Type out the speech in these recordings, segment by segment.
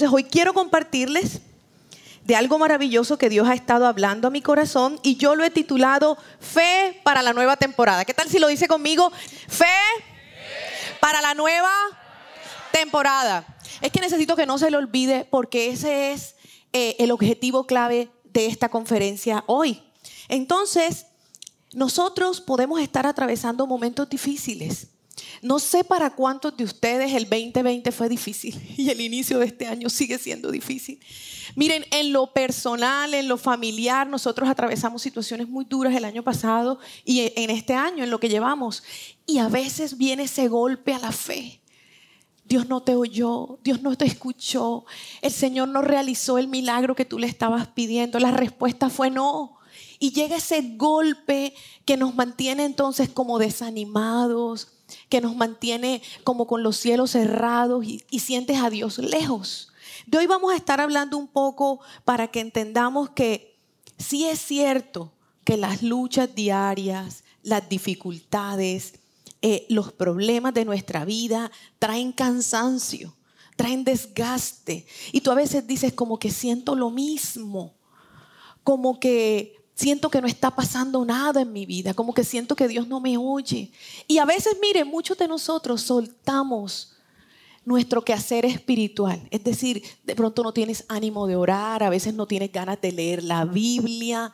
Entonces hoy quiero compartirles de algo maravilloso que Dios ha estado hablando a mi corazón y yo lo he titulado Fe para la nueva temporada. ¿Qué tal si lo dice conmigo? Fe para la nueva temporada. Es que necesito que no se le olvide porque ese es eh, el objetivo clave de esta conferencia hoy. Entonces, nosotros podemos estar atravesando momentos difíciles. No sé para cuántos de ustedes el 2020 fue difícil y el inicio de este año sigue siendo difícil. Miren, en lo personal, en lo familiar, nosotros atravesamos situaciones muy duras el año pasado y en este año, en lo que llevamos. Y a veces viene ese golpe a la fe. Dios no te oyó, Dios no te escuchó, el Señor no realizó el milagro que tú le estabas pidiendo. La respuesta fue no. Y llega ese golpe que nos mantiene entonces como desanimados, que nos mantiene como con los cielos cerrados y, sientes a Dios lejos. De hoy vamos a estar hablando un poco para que entendamos que sí es cierto que las luchas diarias, las dificultades, eh, los problemas de nuestra vida traen cansancio, traen desgaste. Y tú a veces dices como que siento lo mismo, como que siento que no está pasando nada en mi vida, como que siento que Dios no me oye. Y a veces, mire, muchos de nosotros soltamos nuestro quehacer espiritual. Es decir, de pronto no tienes ánimo de orar, a veces no tienes ganas de leer la Biblia.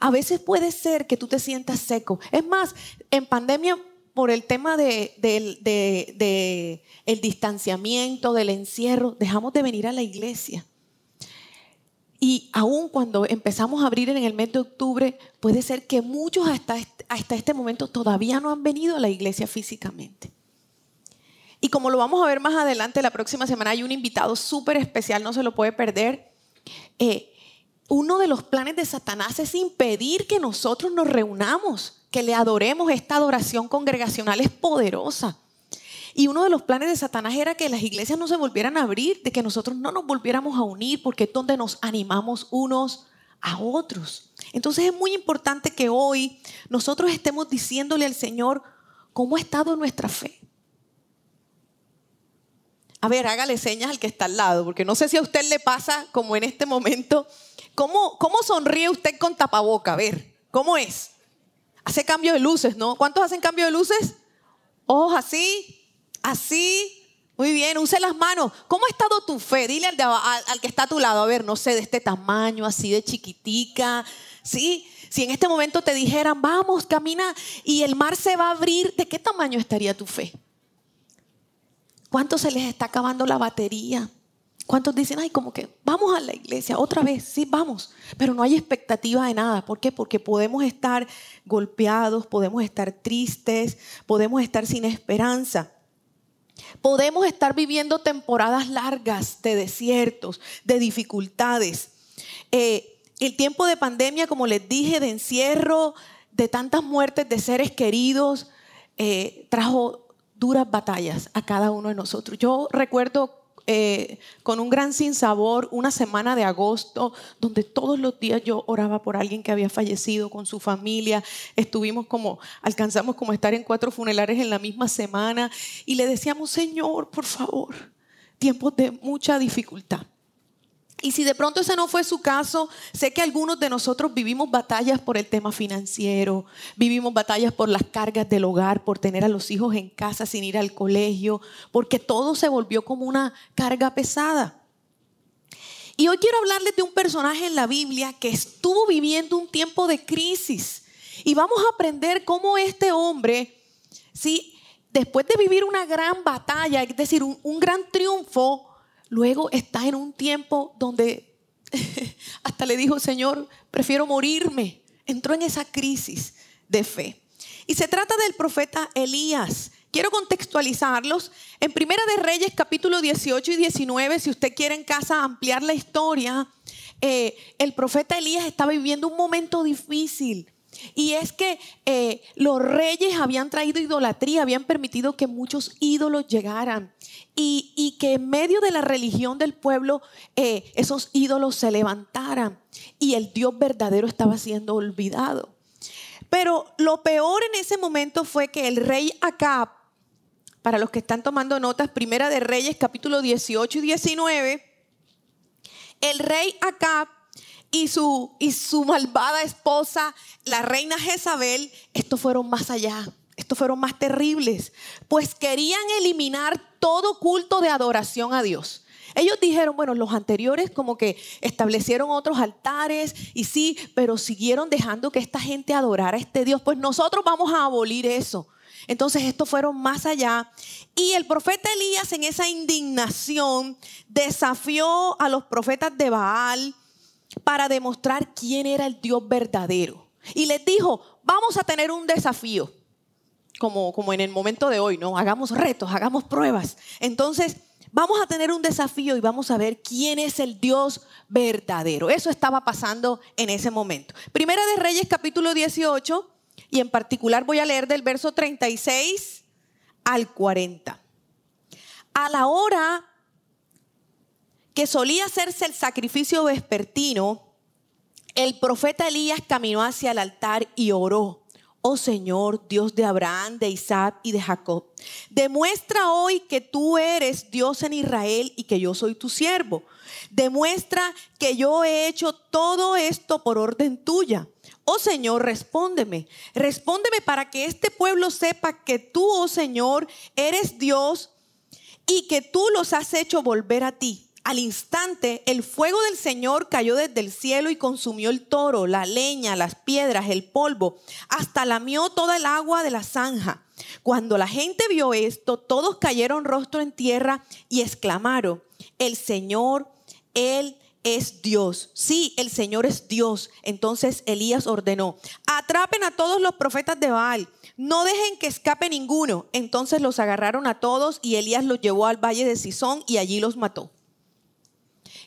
A veces puede ser que tú te sientas seco. Es más, en pandemia, por el tema de, el distanciamiento, del encierro, dejamos de venir a la iglesia. Y aún cuando empezamos a abrir en el mes de octubre, puede ser que muchos hasta este, hasta este momento todavía no han venido a la iglesia físicamente. Y como lo vamos a ver más adelante, la próxima semana hay un invitado súper especial, no se lo puede perder. Eh, uno de los planes de Satanás es impedir que nosotros nos reunamos, que le adoremos. Esta adoración congregacional es poderosa. Y uno de los planes de Satanás era que las iglesias no se volvieran a abrir, de que nosotros no nos volviéramos a unir, porque es donde nos animamos unos a otros. Entonces es muy importante que hoy nosotros estemos diciéndole al Señor cómo ha estado nuestra fe. A ver, hágale señas al que está al lado, porque no sé si a usted le pasa como en este momento. ¿Cómo, cómo sonríe usted con tapaboca? A ver, ¿cómo es? Hace cambio de luces, ¿no? ¿Cuántos hacen cambio de luces? Ojos así, Así, muy bien, use las manos. ¿Cómo ha estado tu fe? Dile al, que está a tu lado, a ver, no sé, de este tamaño, así de chiquitica. ¿Sí? Si en este momento te dijeran, vamos, camina y el mar se va a abrir, ¿de qué tamaño estaría tu fe? ¿Cuántos se les está acabando la batería? ¿Cuántos dicen, ay, como que vamos a la iglesia otra vez? Sí, vamos. Pero no hay expectativa de nada. ¿Por qué? Porque podemos estar golpeados, podemos estar tristes, podemos estar sin esperanza. Podemos estar viviendo temporadas largas de desiertos, de dificultades. Eh, el tiempo de pandemia, como les dije, de encierro, de tantas muertes de seres queridos, eh, trajo duras batallas a cada uno de nosotros. Yo recuerdo eh, con un gran sinsabor una semana de agosto donde todos los días yo oraba por alguien que había fallecido con su familia. Estuvimos como, alcanzamos como estar en cuatro funerales en la misma semana y le decíamos, Señor, por favor, tiempos de mucha dificultad. Y si de pronto ese no fue su caso, sé que algunos de nosotros vivimos batallas por el tema financiero, vivimos batallas por las cargas del hogar, por tener a los hijos en casa sin ir al colegio, porque todo se volvió como una carga pesada. Y hoy quiero hablarles de un personaje en la Biblia que estuvo viviendo un tiempo de crisis. Y vamos a aprender cómo este hombre, ¿sí? después de vivir una gran batalla, es decir, un, un gran triunfo, Luego está en un tiempo donde hasta le dijo, Señor, prefiero morirme. Entró en esa crisis de fe. Y se trata del profeta Elías. Quiero contextualizarlos. En Primera de Reyes, capítulo 18 y 19, si usted quiere en casa ampliar la historia, eh, el profeta Elías estaba viviendo un momento difícil. Y es que eh, los reyes habían traído idolatría, habían permitido que muchos ídolos llegaran y, que en medio de la religión del pueblo eh, esos ídolos se levantaran y el Dios verdadero estaba siendo olvidado. Pero lo peor en ese momento fue que el rey Acab, para los que están tomando notas, Primera de Reyes capítulo 18 y 19, el rey Acab y su, y su malvada esposa, la reina Jezabel, estos fueron más allá. Estos fueron más terribles, pues querían eliminar todo culto de adoración a Dios. Ellos dijeron, bueno, los anteriores como que establecieron otros altares y sí, pero siguieron dejando que esta gente adorara a este Dios. Pues nosotros vamos a abolir eso. Entonces estos fueron más allá. Y el profeta Elías en esa indignación desafió a los profetas de Baal para demostrar quién era el Dios verdadero. Y les dijo, vamos a tener un desafío, como, en el momento de hoy, ¿no? Hagamos retos, hagamos pruebas. Entonces vamos a tener un desafío y vamos a ver quién es el Dios verdadero. Eso estaba pasando en ese momento. Primera de Reyes capítulo 18 y en particular voy a leer del verso 36 al 40. A la hora que solía hacerse el sacrificio vespertino, el profeta Elías caminó hacia el altar y oró oh Señor, Dios de Abraham, de Isaac y de Jacob. Demuestra hoy que tú eres Dios en Israel y que yo soy tu siervo. Demuestra que yo he hecho todo esto por orden tuya. Oh Señor, respóndeme. Respóndeme para que este pueblo sepa que tú, oh Señor, eres Dios y que tú los has hecho volver a ti. Al instante, el fuego del Señor cayó desde el cielo y consumió el toro, la leña, las piedras, el polvo, hasta lamió toda el agua de la zanja. Cuando la gente vio esto, todos cayeron rostro en tierra y exclamaron, el Señor, Él es Dios. Sí, el Señor es Dios. Entonces Elías ordenó, atrapen a todos los profetas de Baal. No dejen que escape ninguno. Entonces los agarraron a todos y Elías los llevó al valle de Sison y allí los mató.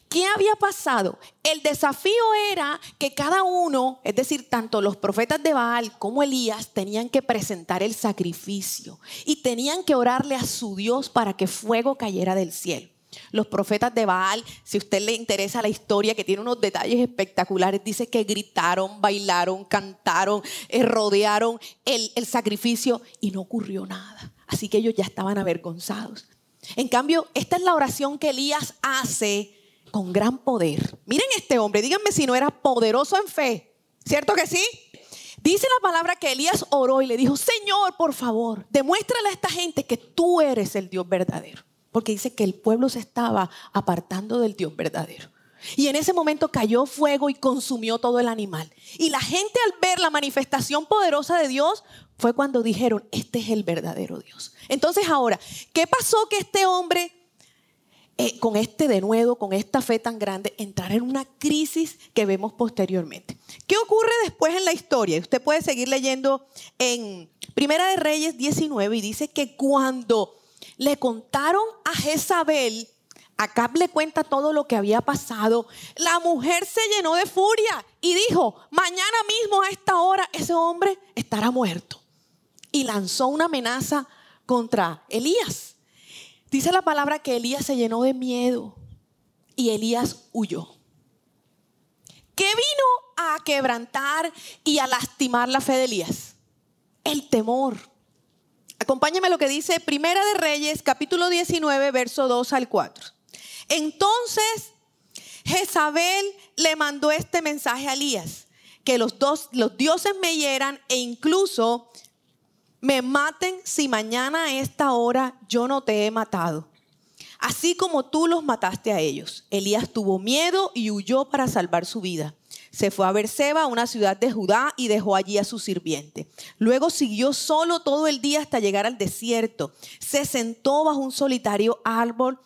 ¿Qué había pasado? El desafío era que cada uno, es decir, tanto los profetas de Baal como Elías, tenían que presentar el sacrificio y tenían que orarle a su Dios para que fuego cayera del cielo. Los profetas de Baal, si a usted le interesa la historia, que tiene unos detalles espectaculares, dice que gritaron, bailaron, cantaron, eh, rodearon el, el sacrificio y no ocurrió nada. Así que ellos ya estaban avergonzados. En cambio, esta es la oración que Elías hace con gran poder. Miren este hombre, díganme si no era poderoso en fe. ¿Cierto que sí? Dice la palabra que Elías oró y le dijo, Señor, por favor, demuéstrale a esta gente que tú eres el Dios verdadero. Porque dice que el pueblo se estaba apartando del Dios verdadero. Y en ese momento cayó fuego y consumió todo el animal. Y la gente al ver la manifestación poderosa de Dios fue cuando dijeron, este es el verdadero Dios. Entonces ahora, ¿qué pasó que este hombre eh, con este denuedo, con esta fe tan grande, entrar en una crisis que vemos posteriormente. ¿Qué ocurre después en la historia? Usted puede seguir leyendo en Primera de Reyes 19 y dice que cuando le contaron a Jezabel, Acab le cuenta todo lo que había pasado, la mujer se llenó de furia y dijo, mañana mismo a esta hora ese hombre estará muerto. Y lanzó una amenaza contra Elías. Dice la palabra que Elías se llenó de miedo y Elías huyó. ¿Qué vino a quebrantar y a lastimar la fe de Elías? El temor. Acompáñame lo que dice Primera de Reyes, capítulo 19, verso 2 al 4. Entonces Jezabel le mandó este mensaje a Elías, que los, dos, los dioses me hieran e incluso me maten si mañana a esta hora yo no te he matado. Así como tú los mataste a ellos. Elías tuvo miedo y huyó para salvar su vida. Se fue a Berseba, una ciudad de Judá, y dejó allí a su sirviente. Luego siguió solo todo el día hasta llegar al desierto. Se sentó bajo un solitario árbol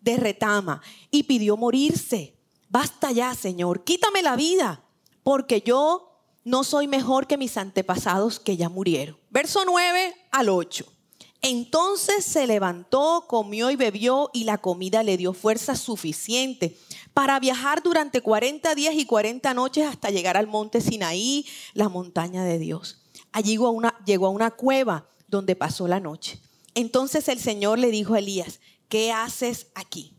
de retama y pidió morirse. Basta ya, Señor, quítame la vida, porque yo no soy mejor que mis antepasados que ya murieron. Verso 9 al 8. Entonces se levantó, comió y bebió y la comida le dio fuerza suficiente para viajar durante 40 días y 40 noches hasta llegar al monte Sinaí, la montaña de Dios. Allí llegó a una, llegó a una cueva donde pasó la noche. Entonces el Señor le dijo a Elías, ¿qué haces aquí?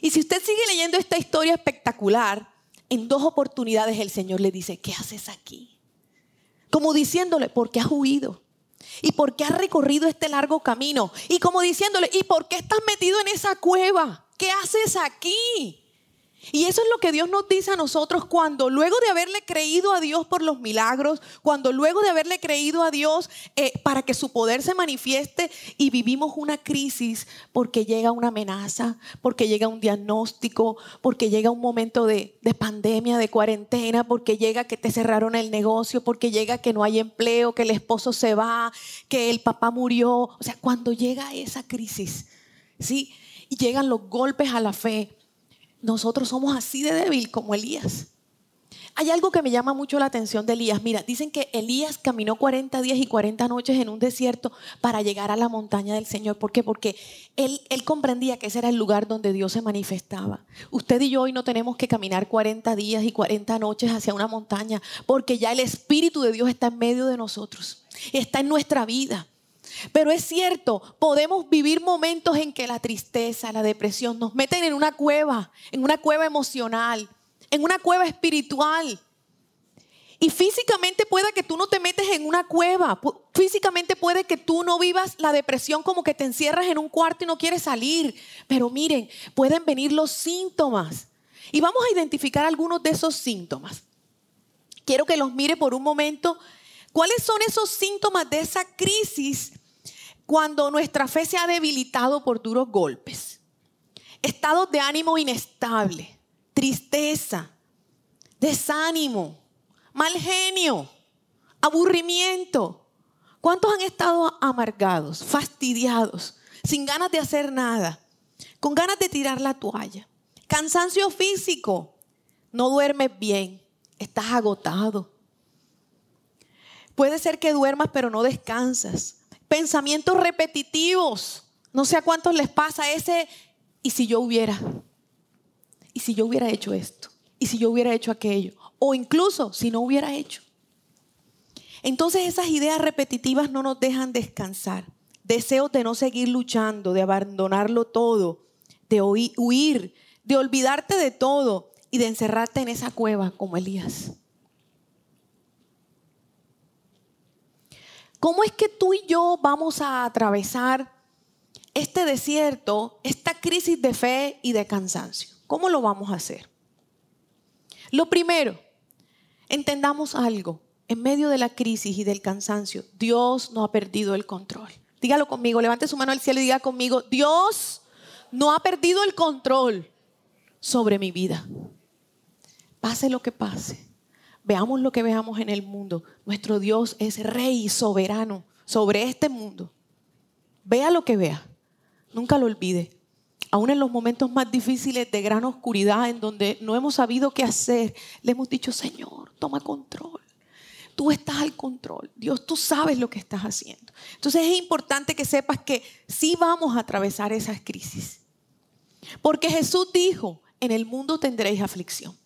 Y si usted sigue leyendo esta historia espectacular, en dos oportunidades el Señor le dice, ¿qué haces aquí? Como diciéndole, ¿por qué has huido? ¿Y por qué has recorrido este largo camino? Y como diciéndole, ¿y por qué estás metido en esa cueva? ¿Qué haces aquí? Y eso es lo que Dios nos dice a nosotros cuando luego de haberle creído a Dios por los milagros, cuando luego de haberle creído a Dios eh, para que su poder se manifieste y vivimos una crisis porque llega una amenaza, porque llega un diagnóstico, porque llega un momento de, de pandemia, de cuarentena, porque llega que te cerraron el negocio, porque llega que no hay empleo, que el esposo se va, que el papá murió. O sea, cuando llega esa crisis, ¿sí? Y llegan los golpes a la fe nosotros somos así de débil como Elías. Hay algo que me llama mucho la atención de Elías. Mira, dicen que Elías caminó 40 días y 40 noches en un desierto para llegar a la montaña del Señor. ¿Por qué? Porque él, comprendía que ese era el lugar donde Dios se manifestaba. Usted y yo hoy no tenemos que caminar 40 días y 40 noches hacia una montaña, porque ya el Espíritu de Dios está en medio de nosotros, está en nuestra vida. Pero es cierto, podemos vivir momentos en que la tristeza, la depresión nos meten en una cueva, en una cueva emocional, en una cueva espiritual. Y físicamente puede que tú no te metes en una cueva. Físicamente puede que tú no vivas la depresión como que te encierras en un cuarto y no quieres salir. Pero miren, pueden venir los síntomas. Y vamos a identificar algunos de esos síntomas. Quiero que los mire por un momento. ¿Cuáles son esos síntomas de esa crisis cuando nuestra fe se ha debilitado por duros golpes, estados de ánimo inestable, tristeza, desánimo, mal genio, aburrimiento. ¿Cuántos han estado amargados, fastidiados, sin ganas de hacer nada, con ganas de tirar la toalla? Cansancio físico, no duermes bien, estás agotado. Puede ser que duermas pero no descansas pensamientos repetitivos. No sé a cuántos les pasa ese, ¿y si yo hubiera? ¿Y si yo hubiera hecho esto? ¿Y si yo hubiera hecho aquello? O incluso si no hubiera hecho. Entonces esas ideas repetitivas no nos dejan descansar. Deseos de no seguir luchando, de abandonarlo todo, de huir, de olvidarte de todo y de encerrarte en esa cueva como Elías. ¿Cómo es que tú y yo vamos a atravesar este desierto, esta crisis de fe y de cansancio? ¿Cómo lo vamos a hacer? Lo primero, entendamos algo. En medio de la crisis y del cansancio, Dios no ha perdido el control. Dígalo conmigo, levante su mano al cielo y diga conmigo, Dios no ha perdido el control sobre mi vida. Pase lo que pase. Veamos lo que veamos en el mundo. Nuestro Dios es rey soberano sobre este mundo. Vea lo que vea. Nunca lo olvide. Aún en los momentos más difíciles de gran oscuridad, en donde no hemos sabido qué hacer, le hemos dicho, Señor, toma control. Tú estás al control. Dios, tú sabes lo que estás haciendo. Entonces es importante que sepas que sí vamos a atravesar esas crisis. Porque Jesús dijo, en el mundo tendréis aflicción.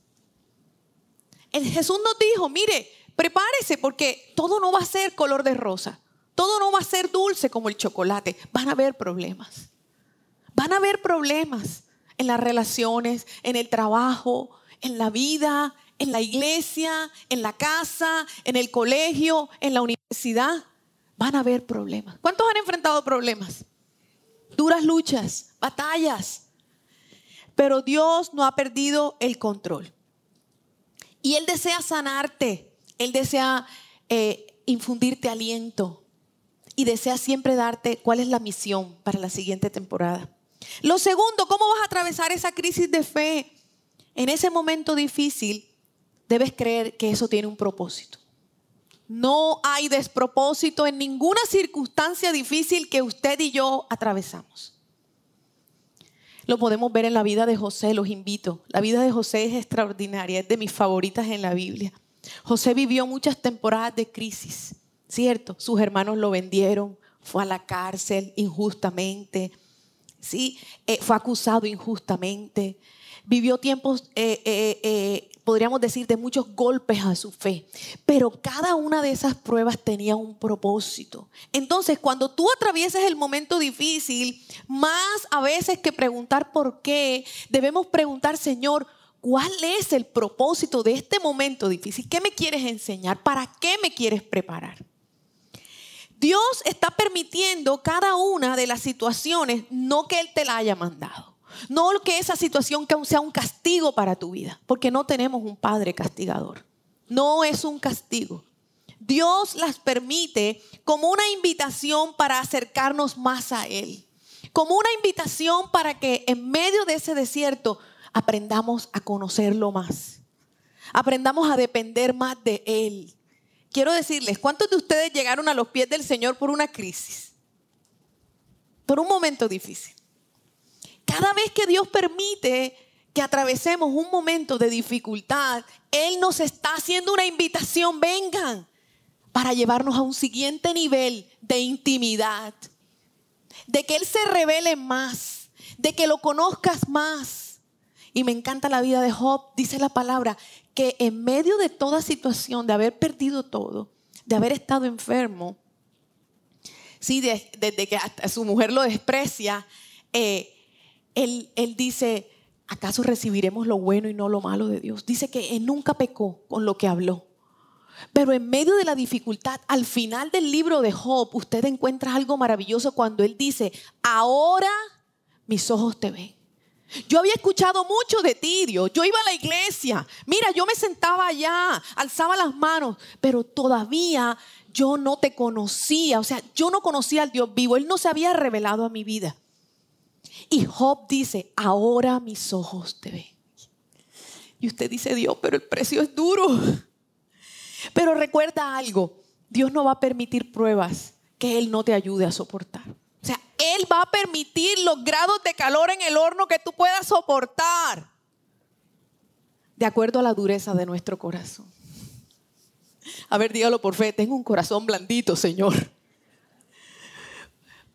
Jesús nos dijo, mire, prepárese porque todo no va a ser color de rosa, todo no va a ser dulce como el chocolate, van a haber problemas. Van a haber problemas en las relaciones, en el trabajo, en la vida, en la iglesia, en la casa, en el colegio, en la universidad. Van a haber problemas. ¿Cuántos han enfrentado problemas? Duras luchas, batallas. Pero Dios no ha perdido el control. Y Él desea sanarte, Él desea eh, infundirte aliento y desea siempre darte cuál es la misión para la siguiente temporada. Lo segundo, ¿cómo vas a atravesar esa crisis de fe? En ese momento difícil, debes creer que eso tiene un propósito. No hay despropósito en ninguna circunstancia difícil que usted y yo atravesamos. Lo podemos ver en la vida de José, los invito. La vida de José es extraordinaria, es de mis favoritas en la Biblia. José vivió muchas temporadas de crisis, ¿cierto? Sus hermanos lo vendieron, fue a la cárcel injustamente, ¿sí? Eh, fue acusado injustamente, vivió tiempos eh, eh, podríamos decir, de muchos golpes a su fe. Pero cada una de esas pruebas tenía un propósito. Entonces, cuando tú atraviesas el momento difícil, más a veces que preguntar por qué, debemos preguntar, Señor, ¿cuál es el propósito de este momento difícil? ¿Qué me quieres enseñar? ¿Para qué me quieres preparar? Dios está permitiendo cada una de las situaciones, no que Él te la haya mandado. No que esa situación sea un castigo para tu vida, porque no tenemos un padre castigador. No es un castigo. Dios las permite como una invitación para acercarnos más a Él. Como una invitación para que en medio de ese desierto aprendamos a conocerlo más. Aprendamos a depender más de Él. Quiero decirles, ¿cuántos de ustedes llegaron a los pies del Señor por una crisis? Por un momento difícil. Cada vez que Dios permite que atravesemos un momento de dificultad, Él nos está haciendo una invitación, vengan, para llevarnos a un siguiente nivel de intimidad, de que Él se revele más, de que lo conozcas más. Y me encanta la vida de Job, dice la palabra, que en medio de toda situación, de haber perdido todo, de haber estado enfermo, sí, desde que hasta su mujer lo desprecia, eh, él, dice, ¿acaso recibiremos lo bueno y no lo malo de Dios? Dice que él nunca pecó con lo que habló. Pero en medio de la dificultad, al final del libro de Job, usted encuentra algo maravilloso cuando él dice, ahora mis ojos te ven. Yo había escuchado mucho de ti, Dios. Yo iba a la iglesia. Mira, yo me sentaba allá, alzaba las manos, pero todavía yo no te conocía. O sea, yo no conocía al Dios vivo. Él no se había revelado a mi vida. Y Job dice, ahora mis ojos te ven. Y usted dice, Dios, pero el precio es duro. Pero recuerda algo, Dios no va a permitir pruebas que Él no te ayude a soportar. O sea, Él va a permitir los grados de calor en el horno que tú puedas soportar. De acuerdo a la dureza de nuestro corazón. A ver, dígalo por fe, tengo un corazón blandito, Señor.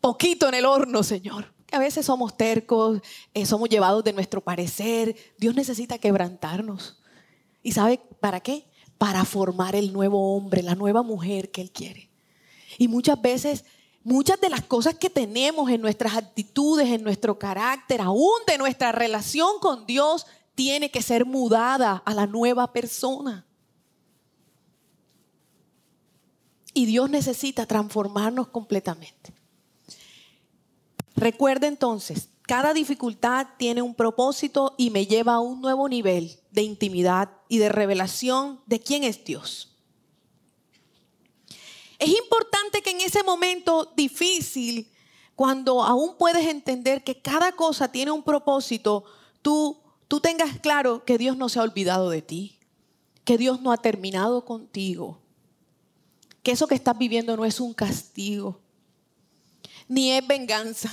Poquito en el horno, Señor. A veces somos tercos, eh, somos llevados de nuestro parecer. Dios necesita quebrantarnos. ¿Y sabe para qué? Para formar el nuevo hombre, la nueva mujer que Él quiere. Y muchas veces, muchas de las cosas que tenemos en nuestras actitudes, en nuestro carácter, aún de nuestra relación con Dios, tiene que ser mudada a la nueva persona. Y Dios necesita transformarnos completamente. Recuerda entonces, cada dificultad tiene un propósito y me lleva a un nuevo nivel de intimidad y de revelación de quién es Dios. Es importante que en ese momento difícil, cuando aún puedes entender que cada cosa tiene un propósito, tú, tú tengas claro que Dios no se ha olvidado de ti, que Dios no ha terminado contigo, que eso que estás viviendo no es un castigo, ni es venganza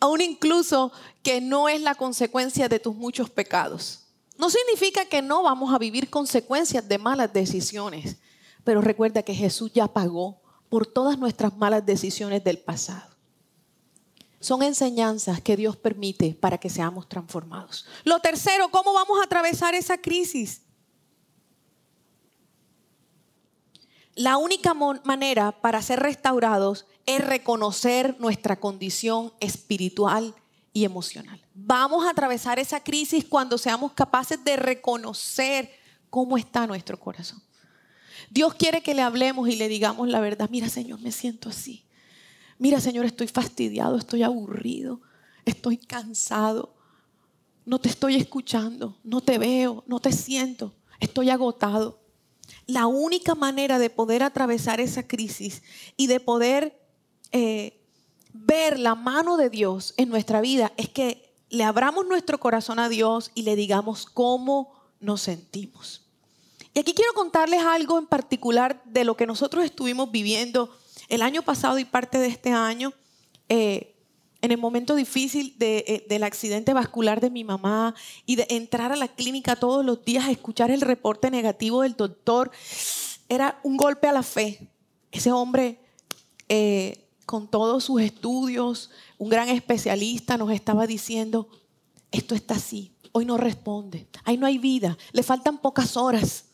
aún incluso que no es la consecuencia de tus muchos pecados. No significa que no vamos a vivir consecuencias de malas decisiones, pero recuerda que Jesús ya pagó por todas nuestras malas decisiones del pasado. Son enseñanzas que Dios permite para que seamos transformados. Lo tercero, ¿cómo vamos a atravesar esa crisis? La única manera para ser restaurados es reconocer nuestra condición espiritual y emocional. Vamos a atravesar esa crisis cuando seamos capaces de reconocer cómo está nuestro corazón. Dios quiere que le hablemos y le digamos la verdad. Mira, Señor, me siento así. Mira, Señor, estoy fastidiado, estoy aburrido, estoy cansado. No te estoy escuchando, no te veo, no te siento, estoy agotado. La única manera de poder atravesar esa crisis y de poder eh, ver la mano de Dios en nuestra vida es que le abramos nuestro corazón a Dios y le digamos cómo nos sentimos. Y aquí quiero contarles algo en particular de lo que nosotros estuvimos viviendo el año pasado y parte de este año, eh, en el momento difícil eh, del accidente vascular de mi mamá y de entrar a la clínica todos los días a escuchar el reporte negativo del doctor, era un golpe a la fe. Ese hombre con todos sus estudios, un gran especialista nos estaba diciendo, esto está así, hoy no responde, ahí no hay vida, le faltan pocas horas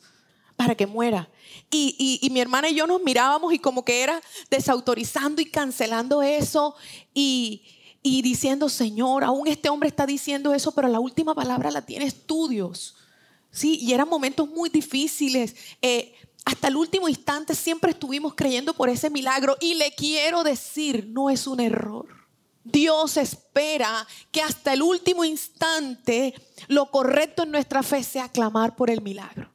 para que muera. Y, mi hermana y yo nos mirábamos y como que era desautorizando y cancelando eso y, diciendo, Señor, aún este hombre está diciendo eso, pero la última palabra la tienes tú, Dios. Sí, y eran momentos muy difíciles. Eh, hasta el último instante siempre estuvimos creyendo por ese milagro y le quiero decir, no es un error. Dios espera que hasta el último instante lo correcto en nuestra fe sea clamar por el milagro.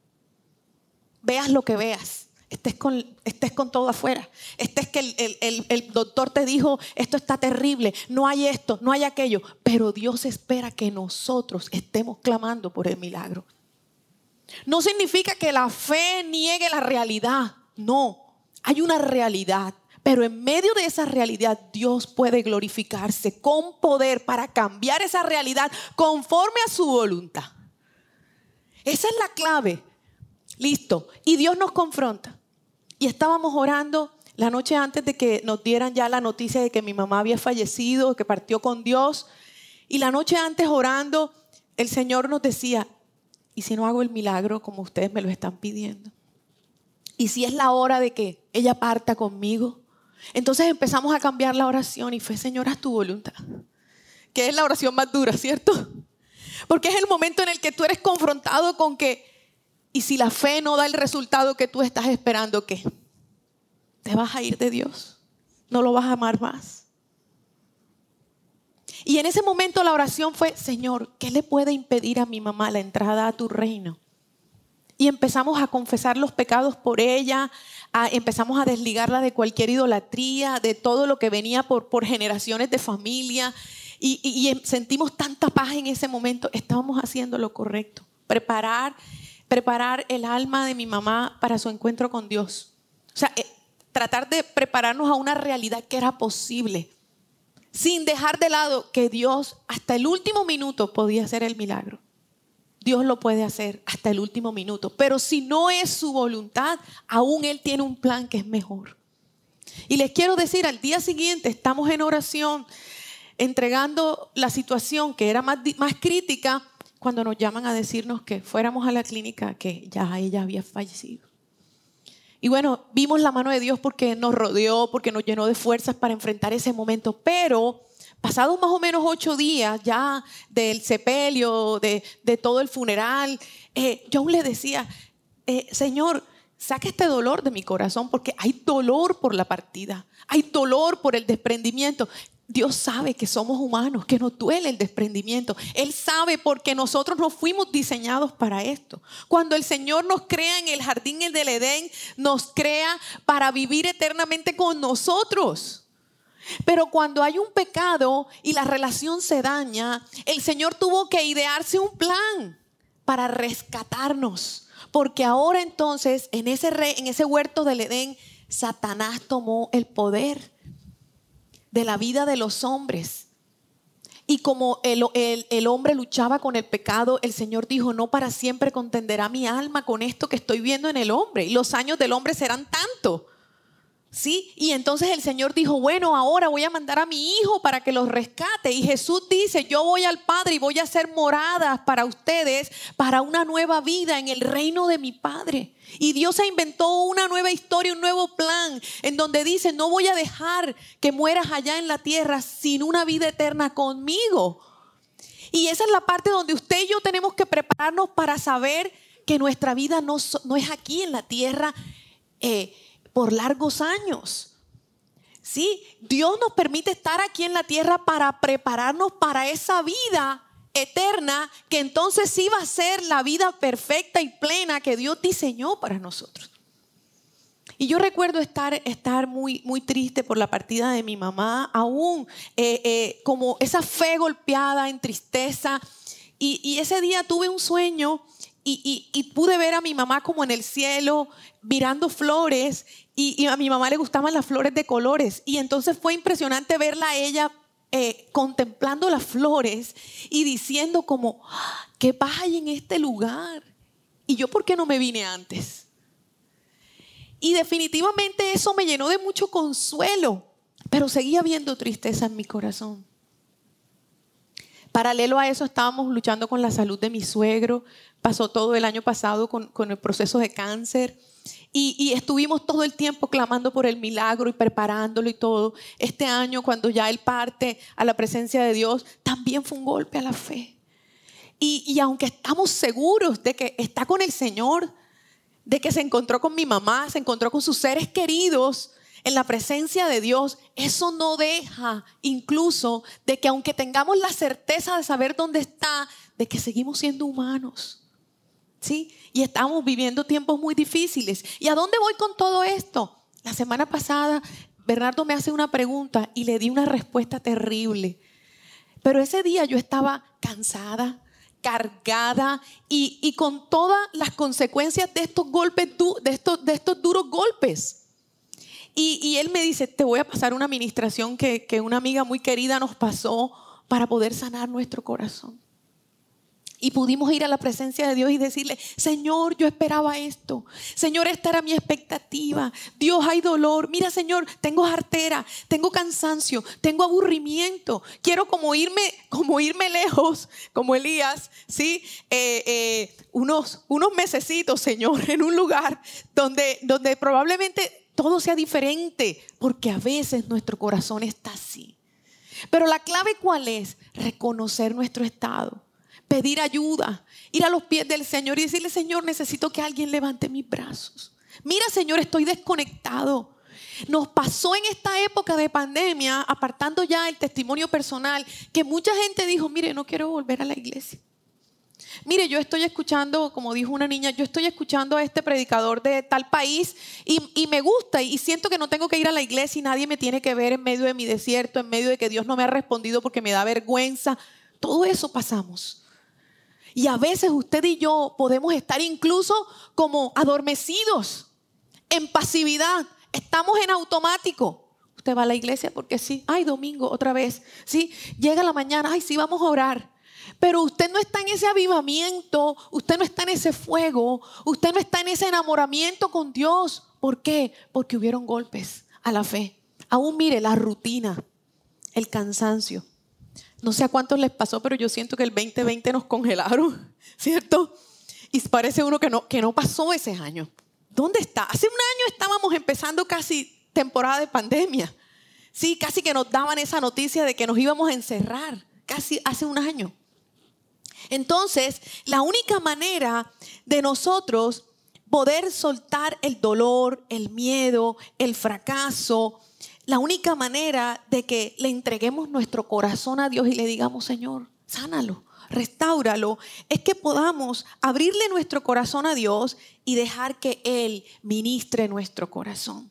Veas lo que veas. Estés con, estés con todo afuera. Estés que el, el doctor te dijo, esto está terrible, no hay esto, no hay aquello. Pero Dios espera que nosotros estemos clamando por el milagro. No significa que la fe niegue la realidad. No, hay una realidad. Pero en medio de esa realidad Dios puede glorificarse con poder para cambiar esa realidad conforme a su voluntad. Esa es la clave. Listo. Y Dios nos confronta. Y estábamos orando la noche antes de que nos dieran ya la noticia de que mi mamá había fallecido, que partió con Dios. Y la noche antes orando, el Señor nos decía, ¿y si no hago el milagro como ustedes me lo están pidiendo? ¿Y si es la hora de que ella parta conmigo? Entonces empezamos a cambiar la oración y fue, Señor, haz tu voluntad. Que es la oración más dura, ¿cierto? Porque es el momento en el que tú eres confrontado con que, y si la fe no da el resultado que tú estás esperando, ¿qué? Te vas a ir de Dios. No lo vas a amar más. Y en ese momento la oración fue, Señor, ¿qué le puede impedir a mi mamá la entrada a tu reino? Y empezamos a confesar los pecados por ella, empezamos a desligarla de cualquier idolatría, de todo lo que venía por, generaciones de familia. Y, y, sentimos tanta paz en ese momento. Estábamos haciendo lo correcto. Preparar, preparar el alma de mi mamá para su encuentro con Dios. O sea, eh, tratar de prepararnos a una realidad que era posible. Sin dejar de lado que Dios hasta el último minuto podía hacer el milagro. Dios lo puede hacer hasta el último minuto. Pero si no es su voluntad, aún Él tiene un plan que es mejor. Y les quiero decir, al día siguiente estamos en oración, entregando la situación que era más, más crítica, cuando nos llaman a decirnos que fuéramos a la clínica, que ya ella había fallecido. Y bueno, vimos la mano de Dios porque nos rodeó, porque nos llenó de fuerzas para enfrentar ese momento, pero Pasados más o menos ocho días ya del sepelio, de, todo el funeral, eh, yo aún le decía, eh, Señor, saca este dolor de mi corazón porque hay dolor por la partida, hay dolor por el desprendimiento. Dios sabe que somos humanos, que nos duele el desprendimiento. Él sabe porque nosotros no fuimos diseñados para esto. Cuando el Señor nos crea en el jardín del Edén, nos crea para vivir eternamente con nosotros. Pero cuando hay un pecado y la relación se daña, el Señor tuvo que idearse un plan para rescatarnos. Porque ahora entonces, en ese, en ese huerto del Edén, Satanás tomó el poder de la vida de los hombres. Y como el, el, hombre luchaba con el pecado, el Señor dijo, no para siempre contenderá mi alma con esto que estoy viendo en el hombre. Y los años del hombre serán tanto ¿Sí? Y entonces el Señor dijo, bueno, ahora voy a mandar a mi hijo para que los rescate. Y Jesús dice, yo voy al Padre y voy a hacer moradas para ustedes, para una nueva vida en el reino de mi Padre. Y Dios se inventó una nueva historia, un nuevo plan, en donde dice, no voy a dejar que mueras allá en la tierra sin una vida eterna conmigo. Y esa es la parte donde usted y yo tenemos que prepararnos para saber que nuestra vida no, no es aquí en la tierra. Eh, por largos años. Sí, Dios nos permite estar aquí en la tierra para prepararnos para esa vida eterna que entonces sí va a ser la vida perfecta y plena que Dios diseñó para nosotros. Y yo recuerdo estar, estar muy, muy triste por la partida de mi mamá, aún eh, eh, como esa fe golpeada en tristeza. Y, ese día tuve un sueño y, pude ver a mi mamá como en el cielo, mirando flores y, a mi mamá le gustaban las flores de colores. Y entonces fue impresionante verla a ella eh, contemplando las flores y diciendo como, ah, ¿qué pasa en este lugar? Y yo, ¿por qué no me vine antes? Y definitivamente eso me llenó de mucho consuelo, pero seguía viendo tristeza en mi corazón. Paralelo a eso estábamos luchando con la salud de mi suegro. Pasó todo el año pasado con, el proceso de cáncer. Y, estuvimos todo el tiempo clamando por el milagro y preparándolo y todo. Este año, cuando ya él parte a la presencia de Dios, también fue un golpe a la fe. Y aunque estamos seguros de que está con el Señor, de que se encontró con mi mamá, se encontró con sus seres queridos, en la presencia de Dios, eso no deja incluso de que aunque tengamos la certeza de saber dónde está, de que seguimos siendo humanos. ¿Sí? Y estamos viviendo tiempos muy difíciles. ¿Y a dónde voy con todo esto? La semana pasada Bernardo me hace una pregunta y le di una respuesta terrible. Pero ese día yo estaba cansada, cargada y, con todas las consecuencias de estos golpes, duros golpes. Y, él me dice, te voy a pasar una administración que una amiga muy querida nos pasó para poder sanar nuestro corazón. Y pudimos ir a la presencia de Dios y decirle, Señor, yo esperaba esto. Señor, esta era mi expectativa. Dios, hay dolor. Mira, Señor, tengo artera, tengo cansancio, tengo aburrimiento. Quiero como irme, como irme lejos, como Elías, ¿sí? Eh, eh, unos, unos mesecitos, Señor, en un lugar donde, donde probablemente todo sea diferente, porque a veces nuestro corazón está así. Pero la clave cuál es? Reconocer nuestro estado pedir ayuda, ir a los pies del Señor y decirle, Señor, necesito que alguien levante mis brazos. Mira, Señor, estoy desconectado. Nos pasó en esta época de pandemia, apartando ya el testimonio personal, que mucha gente dijo, mire, no quiero volver a la iglesia. Mire, yo estoy escuchando, como dijo una niña, yo estoy escuchando a este predicador de tal país y, y, me gusta y siento que no tengo que ir a la iglesia y nadie me tiene que ver en medio de mi desierto, en medio de que Dios no me ha respondido porque me da vergüenza. Todo eso pasamos. Y a veces usted y yo podemos estar incluso como adormecidos, en pasividad. Estamos en automático. Usted va a la iglesia porque sí, ay, domingo otra vez. Sí, llega la mañana, ay, sí, vamos a orar. Pero usted no está en ese avivamiento, usted no está en ese fuego, usted no está en ese enamoramiento con Dios. ¿Por qué? Porque hubieron golpes a la fe. Aún mire la rutina, el cansancio. No sé a cuántos les pasó, pero yo siento que el 2020 nos congelaron, ¿cierto? Y parece uno que no, que no pasó ese año. ¿Dónde está? Hace un año estábamos empezando casi temporada de pandemia. Sí, casi que nos daban esa noticia de que nos íbamos a encerrar, casi hace un año. Entonces, la única manera de nosotros poder soltar el dolor, el miedo, el fracaso, la única manera de que le entreguemos nuestro corazón a Dios y le digamos, Señor, sánalo, restáuralo, es que podamos abrirle nuestro corazón a Dios y dejar que Él ministre nuestro corazón.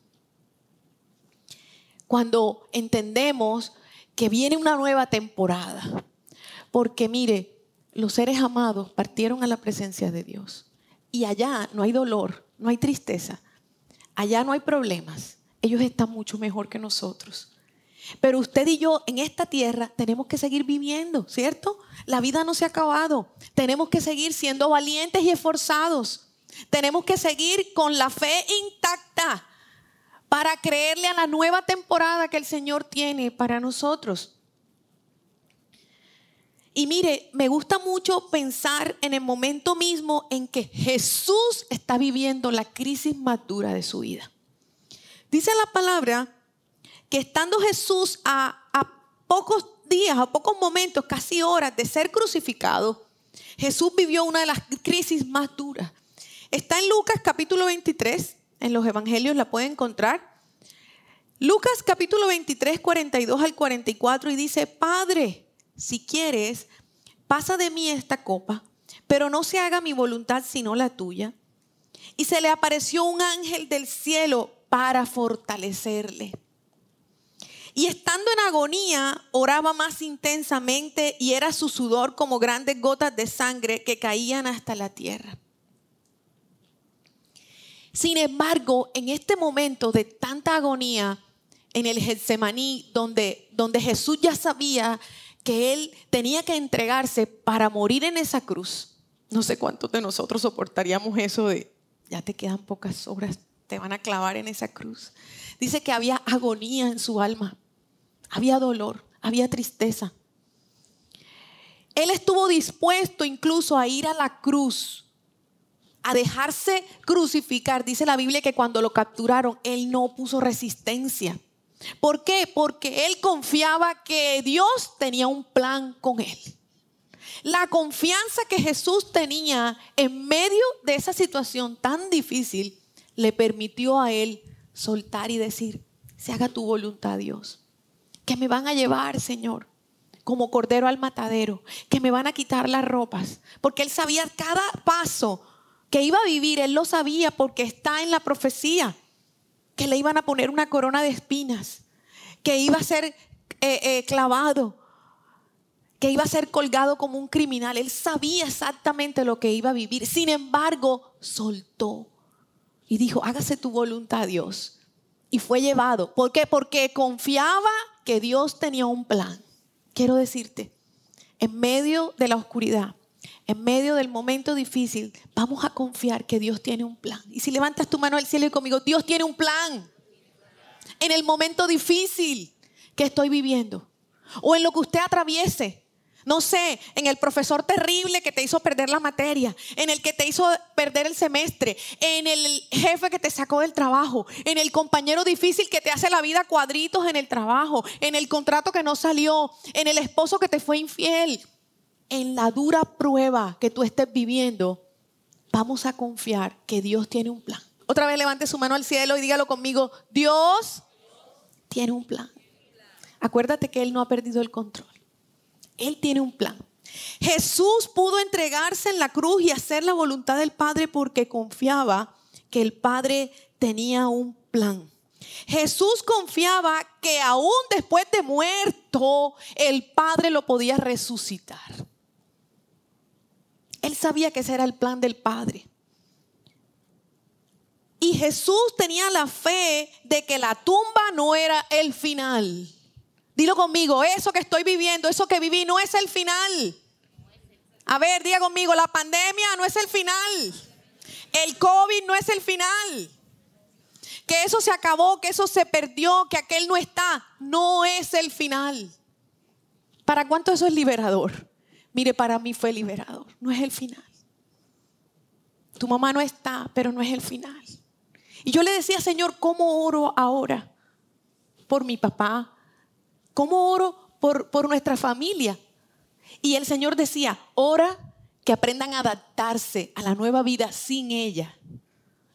Cuando entendemos que viene una nueva temporada, porque mire, los seres amados partieron a la presencia de Dios y allá no hay dolor, no hay tristeza, allá no hay problemas ellos están mucho mejor que nosotros. Pero usted y yo en esta tierra tenemos que seguir viviendo, ¿cierto? La vida no se ha acabado. Tenemos que seguir siendo valientes y esforzados. Tenemos que seguir con la fe intacta para creerle a la nueva temporada que el Señor tiene para nosotros. Y mire, me gusta mucho pensar en el momento mismo en que Jesús está viviendo la crisis más dura de su vida. Dice la palabra que estando Jesús a, pocos días, a pocos momentos, casi horas de ser crucificado, Jesús vivió una de las crisis más duras. Está en Lucas capítulo 23, en los evangelios la pueden encontrar. Lucas capítulo 23, 42 al 44 y dice, Padre, si quieres, pasa de mí esta copa, pero no se haga mi voluntad sino la tuya. Y se le apareció un ángel del cielo para fortalecerle. Y estando en agonía, oraba más intensamente y era su sudor como grandes gotas de sangre que caían hasta la tierra. Sin embargo, en este momento de tanta agonía en el Getsemaní, donde, donde Jesús ya sabía que él tenía que entregarse para morir en esa cruz, no sé cuántos de nosotros soportaríamos eso de, ya te quedan pocas horas te van a clavar en esa cruz. Dice que había agonía en su alma, había dolor, había tristeza. Él estuvo dispuesto incluso a ir a la cruz, a dejarse crucificar. Dice la Biblia que cuando lo capturaron, él no puso resistencia. ¿Por qué? Porque él confiaba que Dios tenía un plan con él. La confianza que Jesús tenía en medio de esa situación tan difícil le permitió a él soltar y decir, se haga tu voluntad, Dios. Que me van a llevar, Señor, como cordero al matadero, que me van a quitar las ropas, porque él sabía cada paso que iba a vivir, él lo sabía porque está en la profecía, que le iban a poner una corona de espinas, que iba a ser eh, eh, clavado, que iba a ser colgado como un criminal. Él sabía exactamente lo que iba a vivir. Sin embargo, soltó y dijo, hágase tu voluntad, Dios. Y fue llevado. ¿Por qué? Porque confiaba que Dios tenía un plan. Quiero decirte, en medio de la oscuridad, en medio del momento difícil, vamos a confiar que Dios tiene un plan. Y si levantas tu mano al cielo y conmigo, Dios tiene un plan. En el momento difícil que estoy viviendo, o en lo que usted atraviese, no sé, en el profesor terrible que te hizo perder la materia, en el que te hizo perder el semestre, en el jefe que te sacó del trabajo, en el compañero difícil que te hace la vida cuadritos en el trabajo, en el contrato que no salió, en el esposo que te fue infiel, en la dura prueba que tú estés viviendo, vamos a confiar que Dios tiene un plan. Otra vez levante su mano al cielo y dígalo conmigo, Dios tiene un plan. Acuérdate que Él no ha perdido el control. Él tiene un plan. Jesús pudo entregarse en la cruz y hacer la voluntad del Padre porque confiaba que el Padre tenía un plan. Jesús confiaba que aún después de muerto, el Padre lo podía resucitar. Él sabía que ese era el plan del Padre. Y Jesús tenía la fe de que la tumba no era el final. Dilo conmigo, eso que estoy viviendo, eso que viví no es el final. A ver, diga conmigo, la pandemia no es el final. El COVID no es el final. Que eso se acabó, que eso se perdió, que aquel no está, no es el final. ¿Para cuánto eso es liberador? Mire, para mí fue liberador, no es el final. Tu mamá no está, pero no es el final. Y yo le decía, Señor, ¿cómo oro ahora? Por mi papá, ¿Cómo oro por, por nuestra familia? Y el Señor decía, ora que aprendan a adaptarse a la nueva vida sin ella.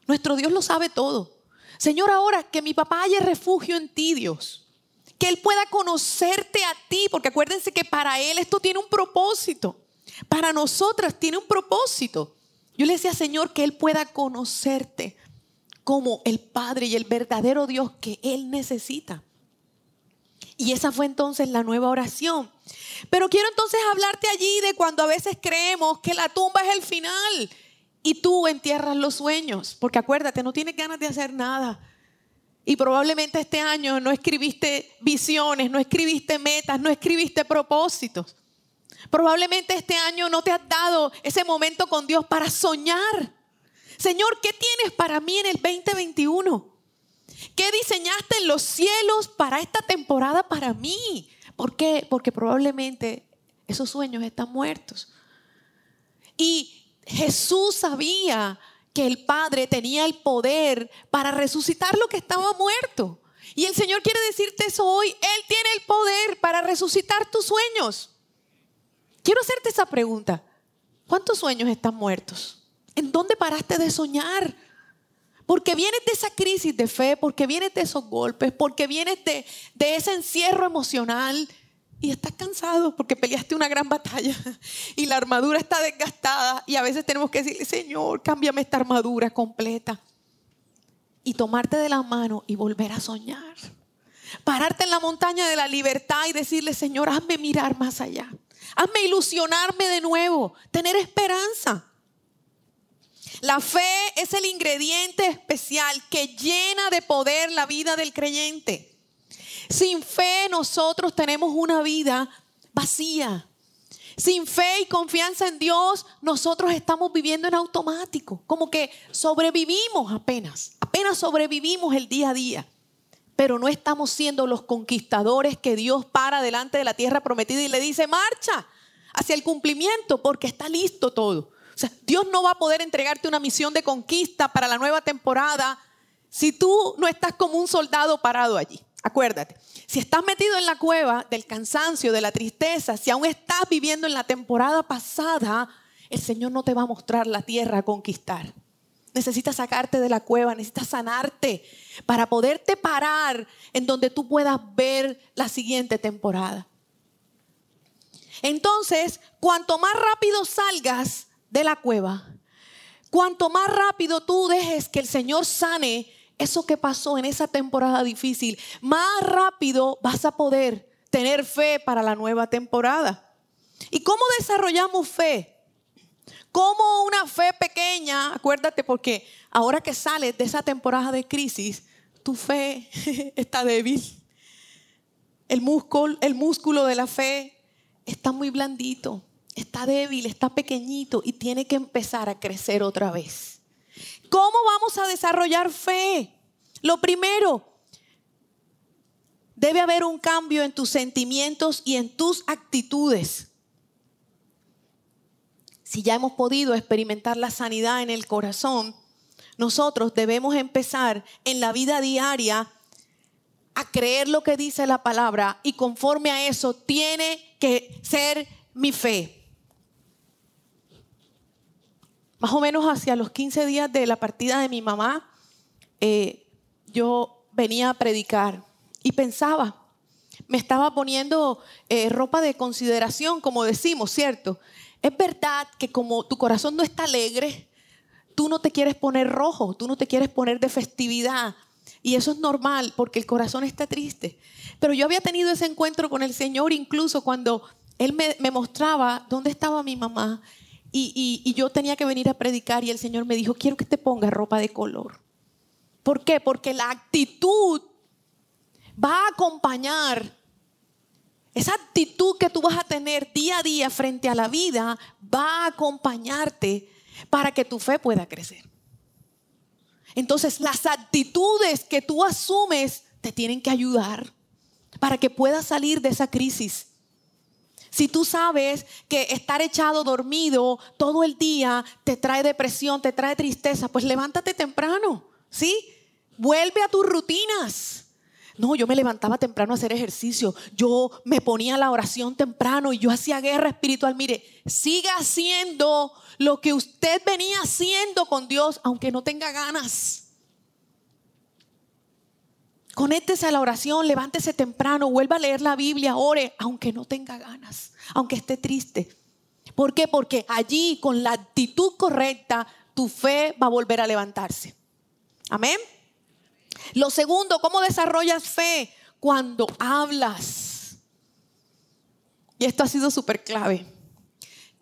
Nuestro Dios lo sabe todo. Señor, ahora que mi papá haya refugio en ti, Dios. Que Él pueda conocerte a ti, porque acuérdense que para Él esto tiene un propósito. Para nosotras tiene un propósito. Yo le decía, Señor, que Él pueda conocerte como el Padre y el verdadero Dios que Él necesita. Y esa fue entonces la nueva oración. Pero quiero entonces hablarte allí de cuando a veces creemos que la tumba es el final y tú entierras los sueños, porque acuérdate, no tienes ganas de hacer nada. Y probablemente este año no escribiste visiones, no escribiste metas, no escribiste propósitos. Probablemente este año no te has dado ese momento con Dios para soñar. Señor, ¿qué tienes para mí en el 2021? ¿Qué diseñaste en los cielos para esta temporada para mí? ¿Por qué? Porque probablemente esos sueños están muertos. Y Jesús sabía que el Padre tenía el poder para resucitar lo que estaba muerto. Y el Señor quiere decirte eso hoy. Él tiene el poder para resucitar tus sueños. Quiero hacerte esa pregunta. ¿Cuántos sueños están muertos? ¿En dónde paraste de soñar? Porque vienes de esa crisis de fe, porque vienes de esos golpes, porque vienes de, ese encierro emocional y estás cansado porque peleaste una gran batalla y la armadura está desgastada y a veces tenemos que decirle, Señor, cámbiame esta armadura completa. Y tomarte de la mano y volver a soñar. Pararte en la montaña de la libertad y decirle, Señor, hazme mirar más allá. Hazme ilusionarme de nuevo, tener esperanza. La fe es el ingrediente especial que llena de poder la vida del creyente. Sin fe nosotros tenemos una vida vacía. Sin fe y confianza en Dios, nosotros estamos viviendo en automático, como que sobrevivimos apenas, apenas sobrevivimos el día a día, pero no estamos siendo los conquistadores que Dios para delante de la tierra prometida y le dice, marcha hacia el cumplimiento porque está listo todo. Dios no va a poder entregarte una misión de conquista para la nueva temporada si tú no estás como un soldado parado allí. Acuérdate, si estás metido en la cueva del cansancio, de la tristeza, si aún estás viviendo en la temporada pasada, el Señor no te va a mostrar la tierra a conquistar. necesitas sacarte de la cueva, necesitas sanarte para poderte parar en donde tú puedas ver la siguiente temporada. Entonces, cuanto más rápido salgas de la cueva, cuanto más rápido tú dejes que el Señor sane eso que pasó en esa temporada difícil, más rápido vas a poder tener fe para la nueva temporada. ¿Y cómo desarrollamos fe? Como una fe pequeña, acuérdate porque ahora que sales de esa temporada de crisis, tu fe está débil. El músculo, el músculo de la fe está muy blandito, está débil, está pequeñito y tiene que empezar a crecer otra vez. ¿Cómo vamos a desarrollar fe? Lo primero, debe haber un cambio en tus sentimientos y en tus actitudes. Si ya hemos podido experimentar la sanidad en el corazón, nosotros debemos empezar en la vida diaria a creer lo que dice la palabra y conforme a eso tiene que ser mi fe. Más o menos hacia los 15 días de la partida de mi mamá, eh, yo venía a predicar y pensaba, me estaba poniendo eh, ropa de consideración, como decimos, ¿cierto? Es verdad que como tu corazón no está alegre, tú no te quieres poner rojo, tú no te quieres poner de festividad. Y eso es normal porque el corazón está triste. Pero yo había tenido ese encuentro con el Señor incluso cuando Él me, mostraba dónde estaba mi mamá y, yo tenía que venir a predicar y el Señor me dijo, quiero que te pongas ropa de color. ¿Por qué? Porque la actitud va a acompañar esa actitud que tú vas a tener día a día frente a la vida va a acompañarte para que tu fe pueda crecer. Entonces, las actitudes que tú asumes te tienen que ayudar para que puedas salir de esa crisis. Si tú sabes que estar echado dormido todo el día te trae depresión, te trae tristeza, pues levántate temprano, ¿sí? Vuelve a tus rutinas. No, yo me levantaba temprano a hacer ejercicio, yo me ponía la oración temprano y yo hacía guerra espiritual. Mire, siga haciendo lo que usted venía haciendo con Dios, aunque no tenga ganas. Conéctese a la oración, levántese temprano, vuelva a leer la Biblia, ore, aunque no tenga ganas, aunque esté triste. ¿Por qué? Porque allí, con la actitud correcta, tu fe va a volver a levantarse. Amén. Lo segundo, ¿cómo desarrollas fe? Cuando hablas. Y esto ha sido súper clave.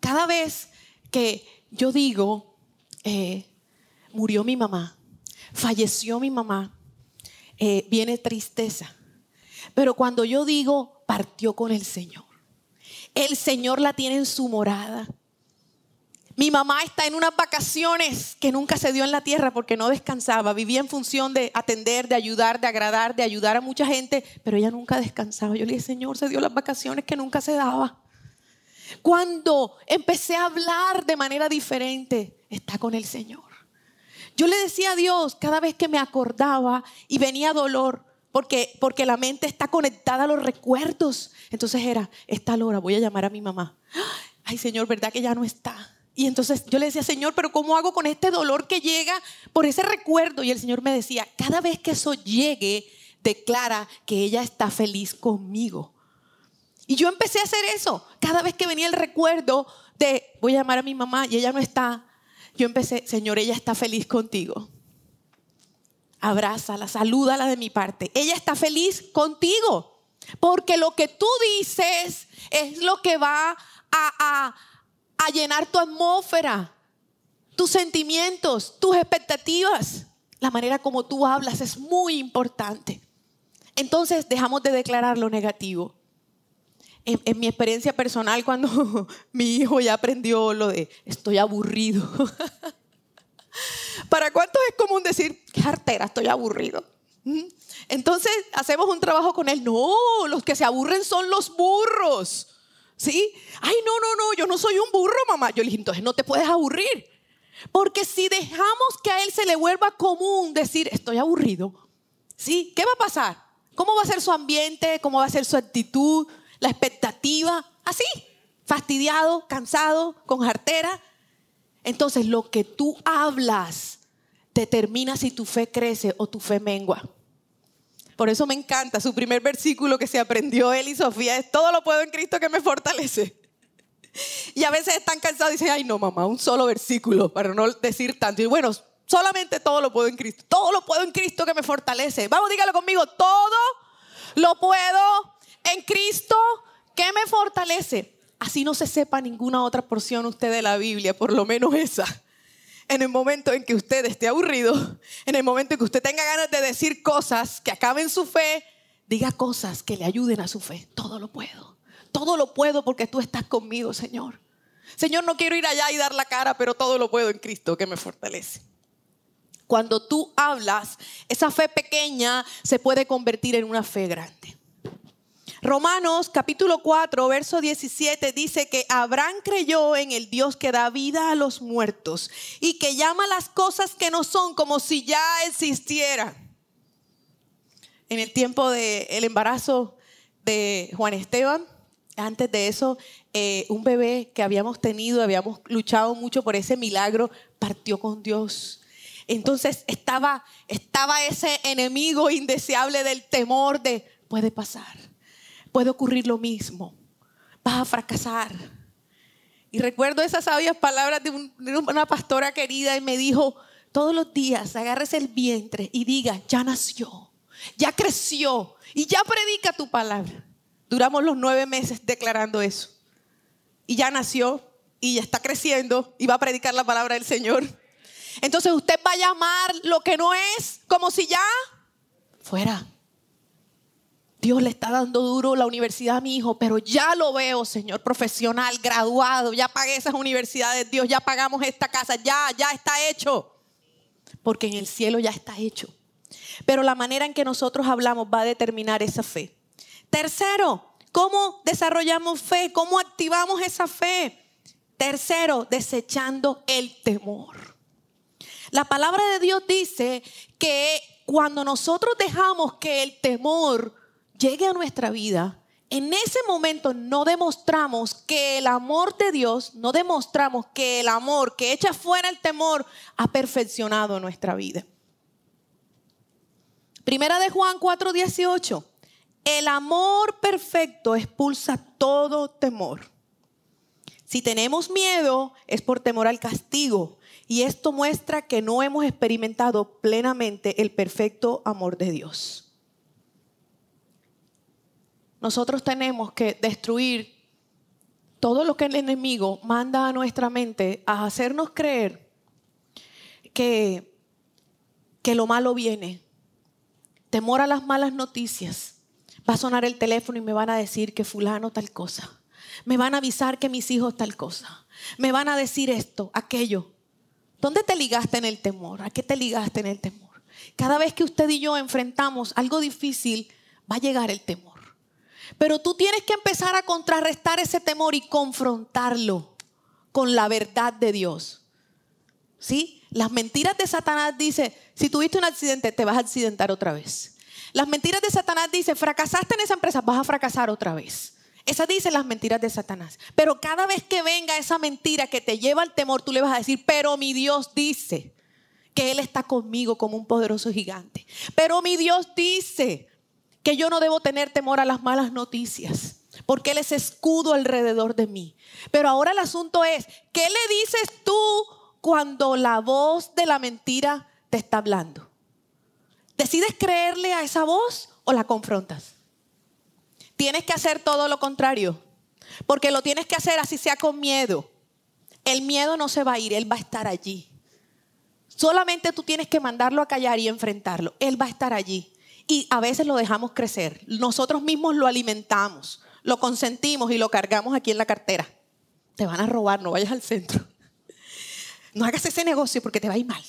Cada vez que yo digo, eh, murió mi mamá, falleció mi mamá, eh, viene tristeza. Pero cuando yo digo, partió con el Señor, el Señor la tiene en su morada. Mi mamá está en unas vacaciones que nunca se dio en la tierra porque no descansaba. Vivía en función de atender, de ayudar, de agradar, de ayudar a mucha gente, pero ella nunca descansaba. Yo le dije, Señor, se dio las vacaciones que nunca se daba. Cuando empecé a hablar de manera diferente, está con el Señor. Yo le decía a Dios cada vez que me acordaba y venía dolor, porque, porque la mente está conectada a los recuerdos. Entonces era, esta hora voy a llamar a mi mamá. Ay, Señor, ¿verdad que ya no está? Y entonces yo le decía, Señor, pero ¿cómo hago con este dolor que llega por ese recuerdo? Y el Señor me decía, cada vez que eso llegue, declara que ella está feliz conmigo. Y yo empecé a hacer eso. Cada vez que venía el recuerdo de, voy a llamar a mi mamá y ella no está, yo empecé, Señor, ella está feliz contigo. Abrázala, salúdala de mi parte. Ella está feliz contigo. Porque lo que tú dices es lo que va a, a a llenar tu atmósfera, tus sentimientos, tus expectativas. La manera como tú hablas es muy importante. Entonces dejamos de declarar lo negativo. En, mi experiencia personal, cuando mi hijo ya aprendió lo de estoy aburrido. ¿Para cuántos es común decir, qué artera, estoy aburrido? Entonces hacemos un trabajo con él. No, los que se aburren son los burros. ¿Sí? Ay, no, no, no, yo no soy un burro, mamá. Yo le dije, entonces no te puedes aburrir. Porque si dejamos que a él se le vuelva común decir, estoy aburrido, ¿sí? ¿Qué va a pasar? ¿Cómo va a ser su ambiente? ¿Cómo va a ser su actitud? ¿La expectativa? Así, fastidiado, cansado, con jartera. Entonces lo que tú hablas determina si tu fe crece o tu fe mengua. Por eso me encanta su primer versículo que se aprendió él y Sofía es todo lo puedo en Cristo que me fortalece. Y a veces están cansados y dicen, ay no mamá, un solo versículo para no decir tanto. Y bueno, solamente todo lo puedo en Cristo. Todo lo puedo en Cristo que me fortalece. Vamos, dígalo conmigo, todo lo puedo en Cristo que me fortalece. Así no se sepa ninguna otra porción usted de la Biblia, por lo menos esa. En el momento en que usted esté aburrido, en el momento en que usted tenga ganas de decir cosas que acaben su fe, diga cosas que le ayuden a su fe. Todo lo puedo. Todo lo puedo porque tú estás conmigo, Señor. Señor, no quiero ir allá y dar la cara, pero todo lo puedo en Cristo que me fortalece. Cuando tú hablas, esa fe pequeña se puede convertir en una fe grande. Romanos capítulo 4, verso 17 dice que Abraham creyó en el Dios que da vida a los muertos y que llama las cosas que no son como si ya existieran. En el tiempo del embarazo de Juan Esteban, antes de eso, eh, un bebé que habíamos tenido, habíamos luchado mucho por ese milagro, partió con Dios. Entonces estaba, estaba ese enemigo indeseable del temor de, puede pasar puede ocurrir lo mismo. Vas a fracasar. Y recuerdo esas sabias palabras de, una pastora querida y me dijo, todos los días agárrese el vientre y diga, ya nació, ya creció y ya predica tu palabra. Duramos los nueve meses declarando eso. Y ya nació y ya está creciendo y va a predicar la palabra del Señor. Entonces usted va a llamar lo que no es como si ya fuera. Dios le está dando duro la universidad a mi hijo, pero ya lo veo, Señor, profesional, graduado, ya pagué esas universidades, Dios, ya pagamos esta casa, ya, ya está hecho. Porque en el cielo ya está hecho. Pero la manera en que nosotros hablamos va a determinar esa fe. Tercero, ¿cómo desarrollamos fe? ¿Cómo activamos esa fe? Tercero, desechando el temor. La palabra de Dios dice que cuando nosotros dejamos que el temor llegue a nuestra vida, en ese momento no demostramos que el amor de Dios, no demostramos que el amor que echa fuera el temor ha perfeccionado nuestra vida. Primera de Juan 4:18. El amor perfecto expulsa todo temor. Si tenemos miedo es por temor al castigo y esto muestra que no hemos experimentado plenamente el perfecto amor de Dios nosotros tenemos que destruir todo lo que el enemigo manda a nuestra mente a hacernos creer que, que lo malo viene. Temor a las malas noticias. Va a sonar el teléfono y me van a decir que fulano tal cosa. Me van a avisar que mis hijos tal cosa. Me van a decir esto, aquello. ¿Dónde te ligaste en el temor? ¿A qué te ligaste en el temor? Cada vez que usted y yo enfrentamos algo difícil, va a llegar el temor. Pero tú tienes que empezar a contrarrestar ese temor y confrontarlo con la verdad de Dios. ¿Sí? Las mentiras de Satanás dice, si tuviste un accidente, te vas a accidentar otra vez. Las mentiras de Satanás dice, fracasaste en esa empresa, vas a fracasar otra vez. Esas dicen las mentiras de Satanás. Pero cada vez que venga esa mentira que te lleva al temor, tú le vas a decir, pero mi Dios dice que Él está conmigo como un poderoso gigante. Pero mi Dios dice que yo no debo tener temor a las malas noticias, porque Él es escudo alrededor de mí. Pero ahora el asunto es, ¿qué le dices tú cuando la voz de la mentira te está hablando? ¿Decides creerle a esa voz o la confrontas? Tienes que hacer todo lo contrario, porque lo tienes que hacer así sea con miedo. El miedo no se va a ir, Él va a estar allí. Solamente tú tienes que mandarlo a callar y enfrentarlo. Él va a estar allí y a veces lo dejamos crecer. Nosotros mismos lo alimentamos, lo consentimos y lo cargamos aquí en la cartera. Te van a robar, no vayas al centro. No hagas ese negocio porque te va a ir mal.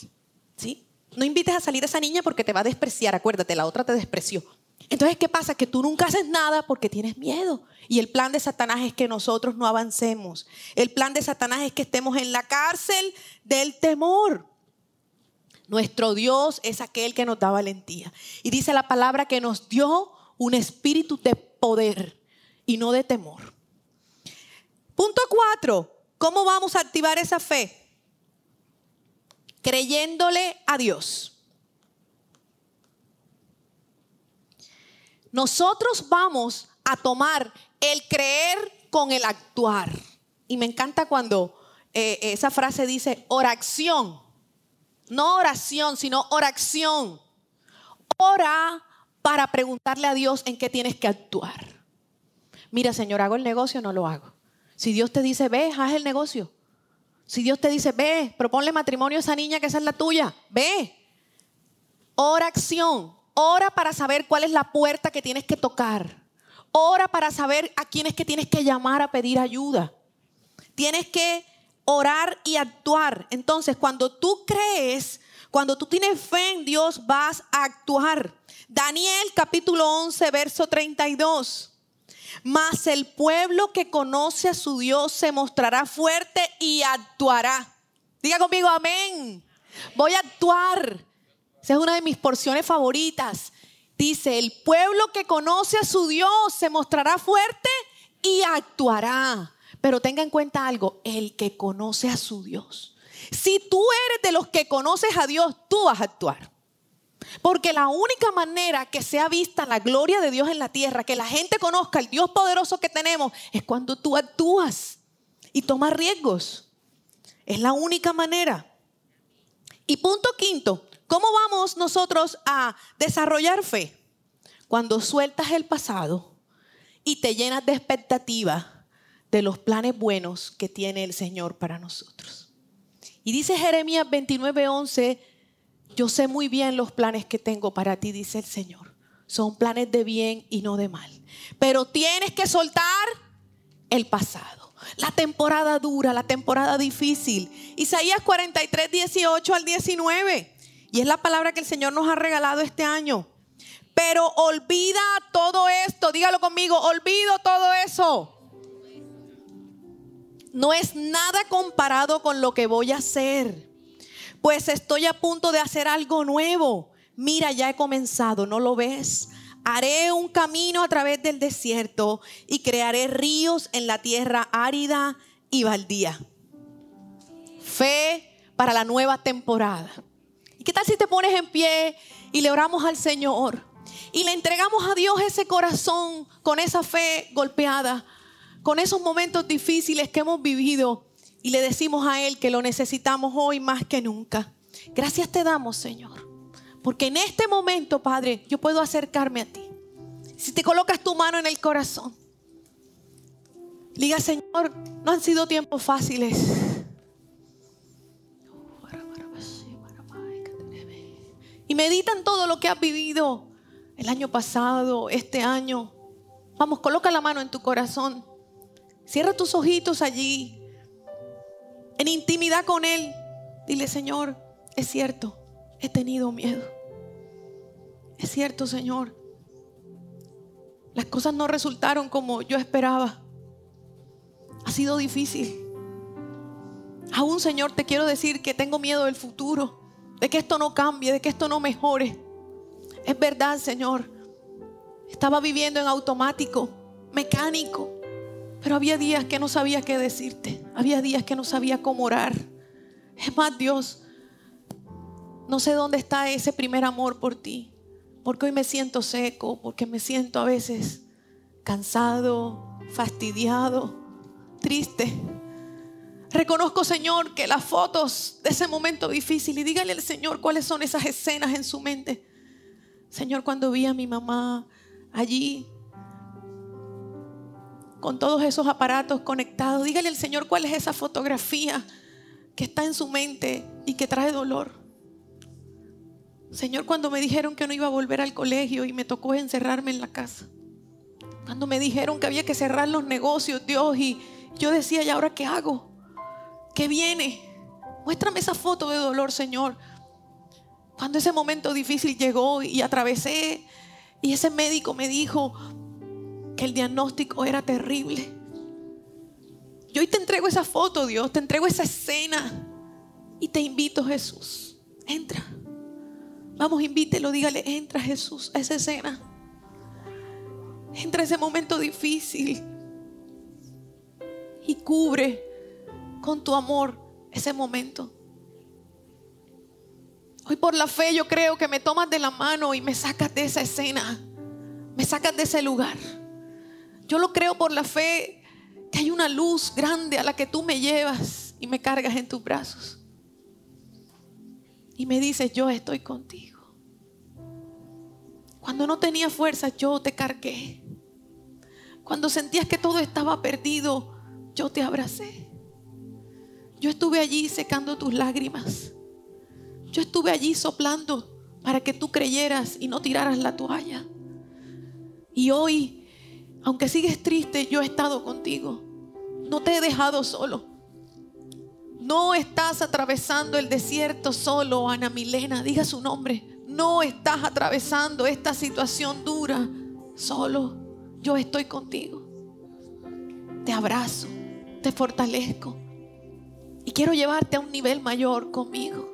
¿sí? No invites a salir a esa niña porque te va a despreciar. Acuérdate, la otra te despreció. Entonces, ¿qué pasa? Que tú nunca haces nada porque tienes miedo. Y el plan de Satanás es que nosotros no avancemos. El plan de Satanás es que estemos en la cárcel del temor. Nuestro Dios es aquel que nos da valentía. Y dice la palabra que nos dio un espíritu de poder y no de temor. Punto cuatro. ¿Cómo vamos a activar esa fe? creyéndole a Dios. Nosotros vamos a tomar el creer con el actuar. Y me encanta cuando eh, esa frase dice oración. No oración, sino oración. Ora para preguntarle a Dios en qué tienes que actuar. Mira, Señor, ¿hago el negocio no lo hago? Si Dios te dice, ve, haz el negocio. Si Dios te dice, ve, proponle matrimonio a esa niña que esa es la tuya, ve. Oración. Ora para saber cuál es la puerta que tienes que tocar. Ora para saber a quién es que tienes que llamar a pedir ayuda. Tienes que orar y actuar. Entonces, cuando tú crees, cuando tú tienes fe en Dios, vas a actuar. Daniel capítulo 11, verso 32. Mas el pueblo que conoce a su Dios se mostrará fuerte y actuará. Diga conmigo, amén. Voy a actuar. Esa es una de mis porciones favoritas. Dice, el pueblo que conoce a su Dios se mostrará fuerte y actuará. Pero tenga en cuenta algo, el que conoce a su Dios. Si tú eres de los que conoces a Dios, tú vas a actuar. Porque la única manera que sea vista la gloria de Dios en la tierra, que la gente conozca el Dios poderoso que tenemos, es cuando tú actúas y tomas riesgos. Es la única manera. Y punto quinto, ¿cómo vamos nosotros a desarrollar fe? Cuando sueltas el pasado y te llenas de expectativa de los planes buenos que tiene el Señor para nosotros. Y dice Jeremías 29:11, yo sé muy bien los planes que tengo para ti, dice el Señor. Son planes de bien y no de mal. Pero tienes que soltar el pasado. La temporada dura, la temporada difícil. Isaías 43, 18 al 19. Y es la palabra que el Señor nos ha regalado este año. Pero olvida todo esto. Dígalo conmigo, olvido todo eso. No es nada comparado con lo que voy a hacer pues estoy a punto de hacer algo nuevo. Mira, ya he comenzado, ¿no lo ves? Haré un camino a través del desierto y crearé ríos en la tierra árida y baldía. Fe para la nueva temporada. ¿Y qué tal si te pones en pie y le oramos al Señor? Y le entregamos a Dios ese corazón con esa fe golpeada, con esos momentos difíciles que hemos vivido y le decimos a Él que lo necesitamos hoy más que nunca. Gracias te damos, Señor. Porque en este momento, Padre, yo puedo acercarme a ti. Si te colocas tu mano en el corazón, diga, Señor, no han sido tiempos fáciles. Y medita en todo lo que has vivido el año pasado, este año. Vamos, coloca la mano en tu corazón. Cierra tus ojitos allí en intimidad con Él, dile, Señor, es cierto, he tenido miedo. Es cierto, Señor. Las cosas no resultaron como yo esperaba. Ha sido difícil. Aún, Señor, te quiero decir que tengo miedo del futuro, de que esto no cambie, de que esto no mejore. Es verdad, Señor. Estaba viviendo en automático, mecánico. Pero había días que no sabía qué decirte. Había días que no sabía cómo orar. Es más, Dios, no sé dónde está ese primer amor por ti. Porque hoy me siento seco, porque me siento a veces cansado, fastidiado, triste. Reconozco, Señor, que las fotos de ese momento difícil, y dígale al Señor cuáles son esas escenas en su mente. Señor, cuando vi a mi mamá allí con todos esos aparatos conectados. Dígale al Señor cuál es esa fotografía que está en su mente y que trae dolor. Señor, cuando me dijeron que no iba a volver al colegio y me tocó encerrarme en la casa. Cuando me dijeron que había que cerrar los negocios, Dios, y yo decía, ¿y ahora qué hago? ¿Qué viene? Muéstrame esa foto de dolor, Señor. Cuando ese momento difícil llegó y atravesé y ese médico me dijo, que el diagnóstico era terrible. Yo hoy te entrego esa foto, Dios, te entrego esa escena y te invito, Jesús, entra. Vamos, invítelo, dígale, entra Jesús a esa escena. Entra a ese momento difícil y cubre con tu amor ese momento. Hoy por la fe yo creo que me tomas de la mano y me sacas de esa escena, me sacas de ese lugar. Yo lo creo por la fe que hay una luz grande a la que tú me llevas y me cargas en tus brazos. Y me dices, yo estoy contigo. Cuando no tenía fuerza, yo te cargué. Cuando sentías que todo estaba perdido, yo te abracé. Yo estuve allí secando tus lágrimas. Yo estuve allí soplando para que tú creyeras y no tiraras la toalla. Y hoy, aunque sigues triste, yo he estado contigo. No te he dejado solo. No estás atravesando el desierto solo, Ana Milena, diga su nombre. No estás atravesando esta situación dura solo. Yo estoy contigo. Te abrazo, te fortalezco y quiero llevarte a un nivel mayor conmigo.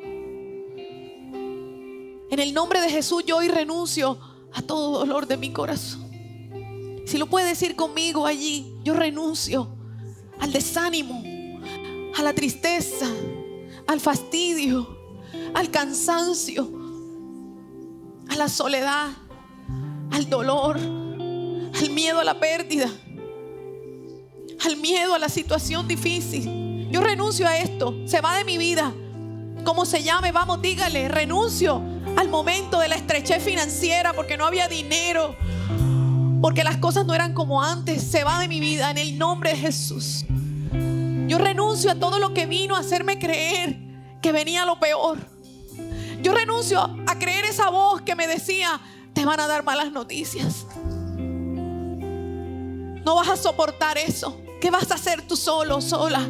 En el nombre de Jesús yo hoy renuncio a todo dolor de mi corazón. Si lo puede decir conmigo allí, yo renuncio al desánimo, a la tristeza, al fastidio, al cansancio, a la soledad, al dolor, al miedo a la pérdida, al miedo a la situación difícil. Yo renuncio a esto, se va de mi vida. Como se llame, vamos, dígale, renuncio al momento de la estrechez financiera porque no había dinero, porque las cosas no eran como antes. Se va de mi vida en el nombre de Jesús. Yo renuncio a todo lo que vino a hacerme creer que venía lo peor. Yo renuncio a creer esa voz que me decía, te van a dar malas noticias. No vas a soportar eso. ¿Qué vas a hacer tú solo, sola?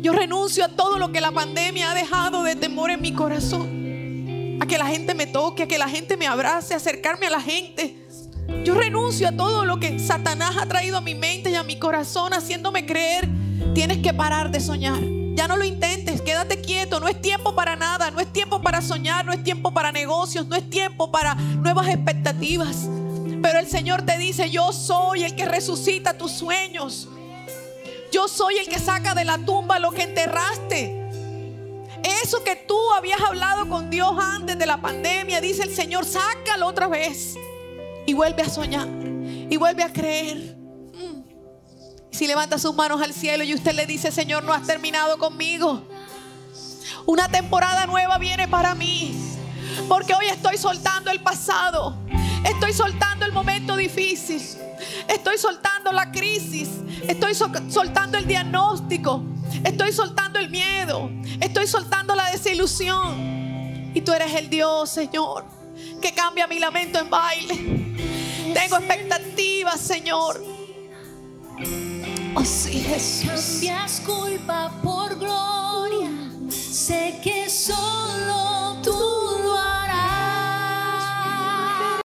Yo renuncio a todo lo que la pandemia ha dejado de temor en mi corazón. A que la gente me toque, a que la gente me abrace, acercarme a la gente. Yo renuncio a todo lo que Satanás ha traído a mi mente y a mi corazón, haciéndome creer, tienes que parar de soñar. Ya no lo intentes, quédate quieto, no es tiempo para nada, no es tiempo para soñar, no es tiempo para negocios, no es tiempo para nuevas expectativas. Pero el Señor te dice, yo soy el que resucita tus sueños. Yo soy el que saca de la tumba lo que enterraste. Eso que tú habías hablado con Dios antes de la pandemia, dice el Señor, sácalo otra vez. Y vuelve a soñar. Y vuelve a creer. Mm. Si levanta sus manos al cielo y usted le dice, Señor, no has terminado conmigo. Una temporada nueva viene para mí. Porque hoy estoy soltando el pasado. Estoy soltando el momento difícil. Estoy soltando la crisis. Estoy soltando el diagnóstico. Estoy soltando el miedo. Estoy soltando la desilusión. Y tú eres el Dios, Señor, que cambia mi lamento en baile. Tengo expectativas, Señor. Oh, sí, Jesús. Cambias culpa por gloria. Sé que solo